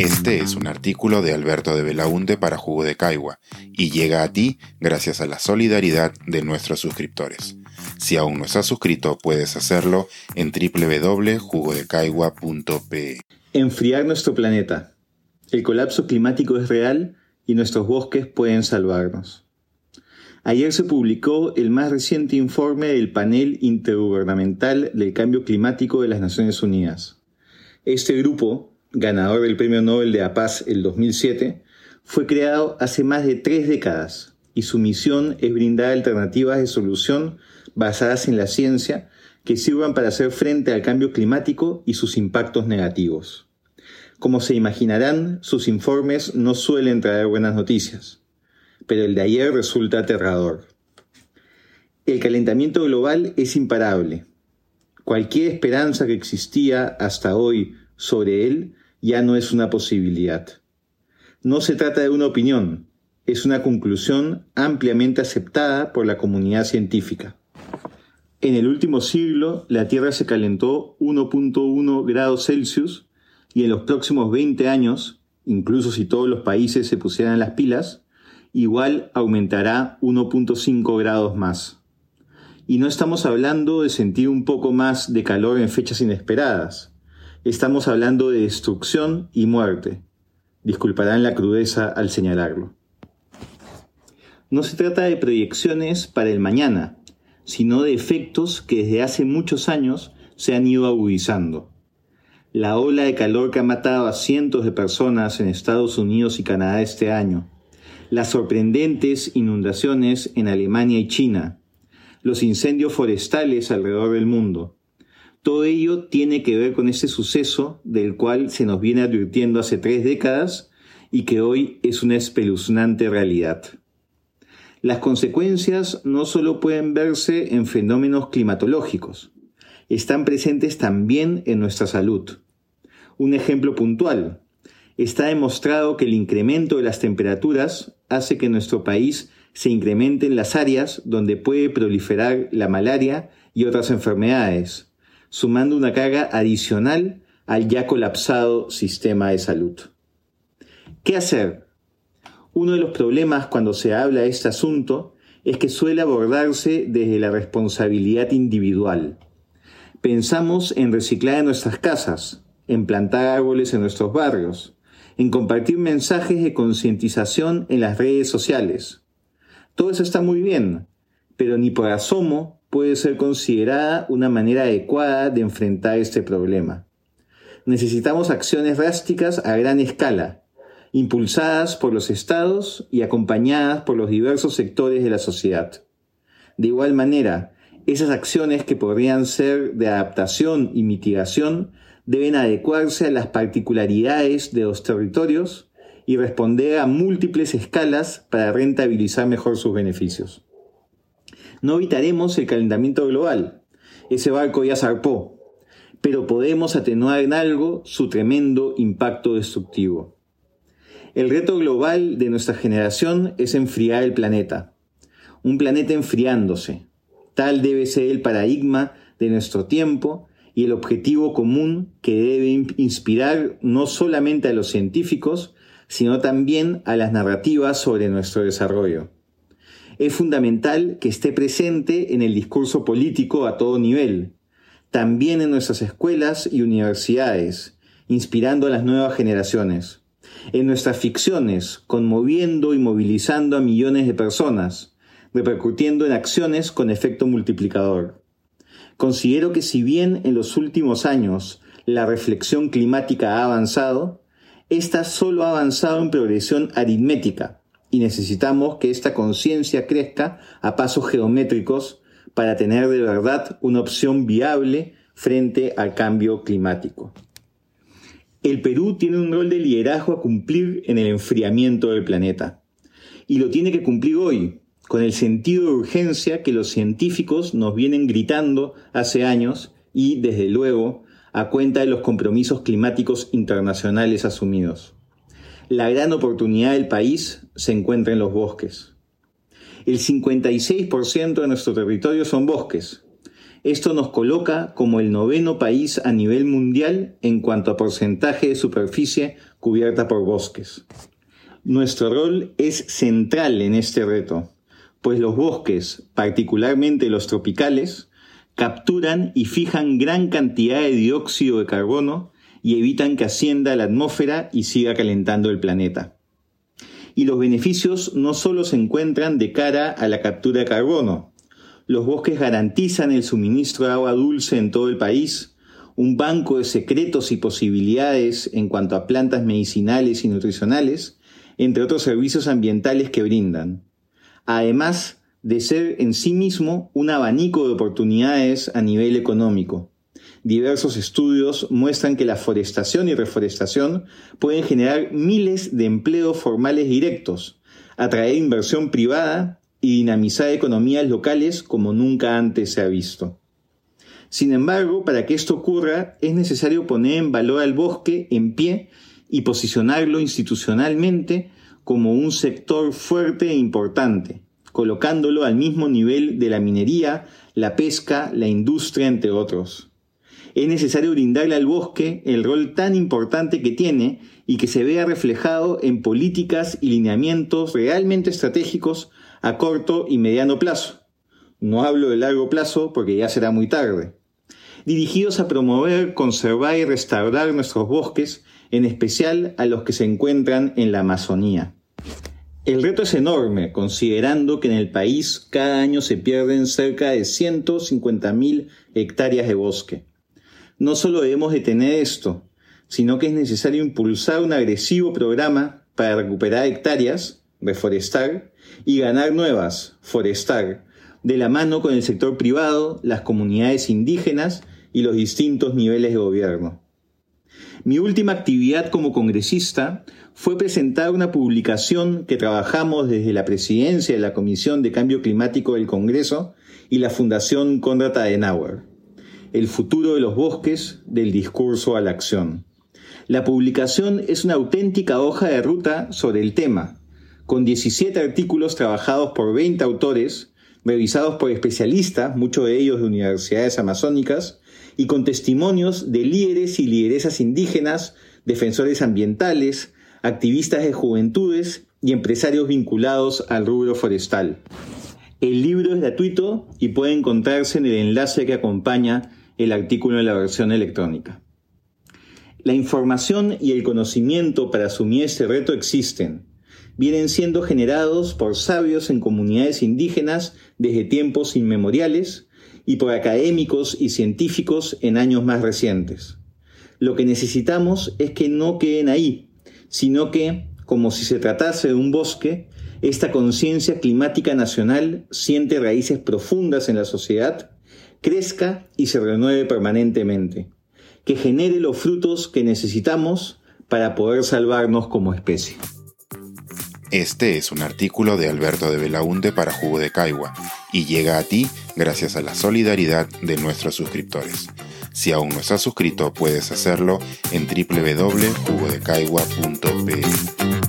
Este es un artículo de Alberto de Belaunte para Jugo de Caigua y llega a ti gracias a la solidaridad de nuestros suscriptores. Si aún no estás suscrito, puedes hacerlo en www.jugodecaigua.pe. Enfriar nuestro planeta. El colapso climático es real y nuestros bosques pueden salvarnos. Ayer se publicó el más reciente informe del panel intergubernamental del cambio climático de las Naciones Unidas. Este grupo, ganador del Premio Nobel de la Paz el 2007, fue creado hace más de tres décadas y su misión es brindar alternativas de solución basadas en la ciencia que sirvan para hacer frente al cambio climático y sus impactos negativos. Como se imaginarán, sus informes no suelen traer buenas noticias pero el de ayer resulta aterrador. El calentamiento global es imparable. Cualquier esperanza que existía hasta hoy sobre él ya no es una posibilidad. No se trata de una opinión, es una conclusión ampliamente aceptada por la comunidad científica. En el último siglo, la Tierra se calentó 1.1 grados Celsius y en los próximos 20 años, incluso si todos los países se pusieran las pilas, igual aumentará 1.5 grados más. Y no estamos hablando de sentir un poco más de calor en fechas inesperadas. Estamos hablando de destrucción y muerte. Disculparán la crudeza al señalarlo. No se trata de proyecciones para el mañana, sino de efectos que desde hace muchos años se han ido agudizando. La ola de calor que ha matado a cientos de personas en Estados Unidos y Canadá este año, las sorprendentes inundaciones en Alemania y China, los incendios forestales alrededor del mundo. Todo ello tiene que ver con ese suceso del cual se nos viene advirtiendo hace tres décadas y que hoy es una espeluznante realidad. Las consecuencias no solo pueden verse en fenómenos climatológicos, están presentes también en nuestra salud. Un ejemplo puntual, está demostrado que el incremento de las temperaturas hace que nuestro país se incrementen las áreas donde puede proliferar la malaria y otras enfermedades, sumando una carga adicional al ya colapsado sistema de salud. ¿Qué hacer? Uno de los problemas cuando se habla de este asunto es que suele abordarse desde la responsabilidad individual. Pensamos en reciclar en nuestras casas, en plantar árboles en nuestros barrios, en compartir mensajes de concientización en las redes sociales. Todo eso está muy bien, pero ni por asomo puede ser considerada una manera adecuada de enfrentar este problema. Necesitamos acciones drásticas a gran escala, impulsadas por los estados y acompañadas por los diversos sectores de la sociedad. De igual manera, esas acciones que podrían ser de adaptación y mitigación deben adecuarse a las particularidades de los territorios y responder a múltiples escalas para rentabilizar mejor sus beneficios. No evitaremos el calentamiento global, ese barco ya zarpó, pero podemos atenuar en algo su tremendo impacto destructivo. El reto global de nuestra generación es enfriar el planeta, un planeta enfriándose. Tal debe ser el paradigma de nuestro tiempo y el objetivo común que debe inspirar no solamente a los científicos, sino también a las narrativas sobre nuestro desarrollo. Es fundamental que esté presente en el discurso político a todo nivel, también en nuestras escuelas y universidades, inspirando a las nuevas generaciones, en nuestras ficciones, conmoviendo y movilizando a millones de personas, repercutiendo en acciones con efecto multiplicador. Considero que si bien en los últimos años la reflexión climática ha avanzado, esta solo ha avanzado en progresión aritmética y necesitamos que esta conciencia crezca a pasos geométricos para tener de verdad una opción viable frente al cambio climático. El Perú tiene un rol de liderazgo a cumplir en el enfriamiento del planeta y lo tiene que cumplir hoy, con el sentido de urgencia que los científicos nos vienen gritando hace años y, desde luego, a cuenta de los compromisos climáticos internacionales asumidos. La gran oportunidad del país se encuentra en los bosques. El 56% de nuestro territorio son bosques. Esto nos coloca como el noveno país a nivel mundial en cuanto a porcentaje de superficie cubierta por bosques. Nuestro rol es central en este reto, pues los bosques, particularmente los tropicales, capturan y fijan gran cantidad de dióxido de carbono y evitan que ascienda la atmósfera y siga calentando el planeta. Y los beneficios no solo se encuentran de cara a la captura de carbono. Los bosques garantizan el suministro de agua dulce en todo el país, un banco de secretos y posibilidades en cuanto a plantas medicinales y nutricionales, entre otros servicios ambientales que brindan. Además de ser en sí mismo un abanico de oportunidades a nivel económico. Diversos estudios muestran que la forestación y reforestación pueden generar miles de empleos formales directos, atraer inversión privada y dinamizar economías locales como nunca antes se ha visto. Sin embargo, para que esto ocurra es necesario poner en valor al bosque en pie y posicionarlo institucionalmente como un sector fuerte e importante, colocándolo al mismo nivel de la minería, la pesca, la industria, entre otros es necesario brindarle al bosque el rol tan importante que tiene y que se vea reflejado en políticas y lineamientos realmente estratégicos a corto y mediano plazo. No hablo de largo plazo porque ya será muy tarde. Dirigidos a promover, conservar y restaurar nuestros bosques, en especial a los que se encuentran en la Amazonía. El reto es enorme, considerando que en el país cada año se pierden cerca de 150.000 hectáreas de bosque. No solo debemos detener esto, sino que es necesario impulsar un agresivo programa para recuperar hectáreas, reforestar, y ganar nuevas, forestar, de la mano con el sector privado, las comunidades indígenas y los distintos niveles de gobierno. Mi última actividad como congresista fue presentar una publicación que trabajamos desde la presidencia de la Comisión de Cambio Climático del Congreso y la Fundación Konrad Adenauer el futuro de los bosques del discurso a la acción. La publicación es una auténtica hoja de ruta sobre el tema, con 17 artículos trabajados por 20 autores, revisados por especialistas, muchos de ellos de universidades amazónicas, y con testimonios de líderes y lideresas indígenas, defensores ambientales, activistas de juventudes y empresarios vinculados al rubro forestal. El libro es gratuito y puede encontrarse en el enlace que acompaña el artículo en la versión electrónica. La información y el conocimiento para asumir este reto existen. Vienen siendo generados por sabios en comunidades indígenas desde tiempos inmemoriales y por académicos y científicos en años más recientes. Lo que necesitamos es que no queden ahí, sino que, como si se tratase de un bosque, esta conciencia climática nacional siente raíces profundas en la sociedad crezca y se renueve permanentemente, que genere los frutos que necesitamos para poder salvarnos como especie. Este es un artículo de Alberto de Belaunte para Jugo de Caigua y llega a ti gracias a la solidaridad de nuestros suscriptores. Si aún no estás suscrito, puedes hacerlo en www.jugodecaigua.pe.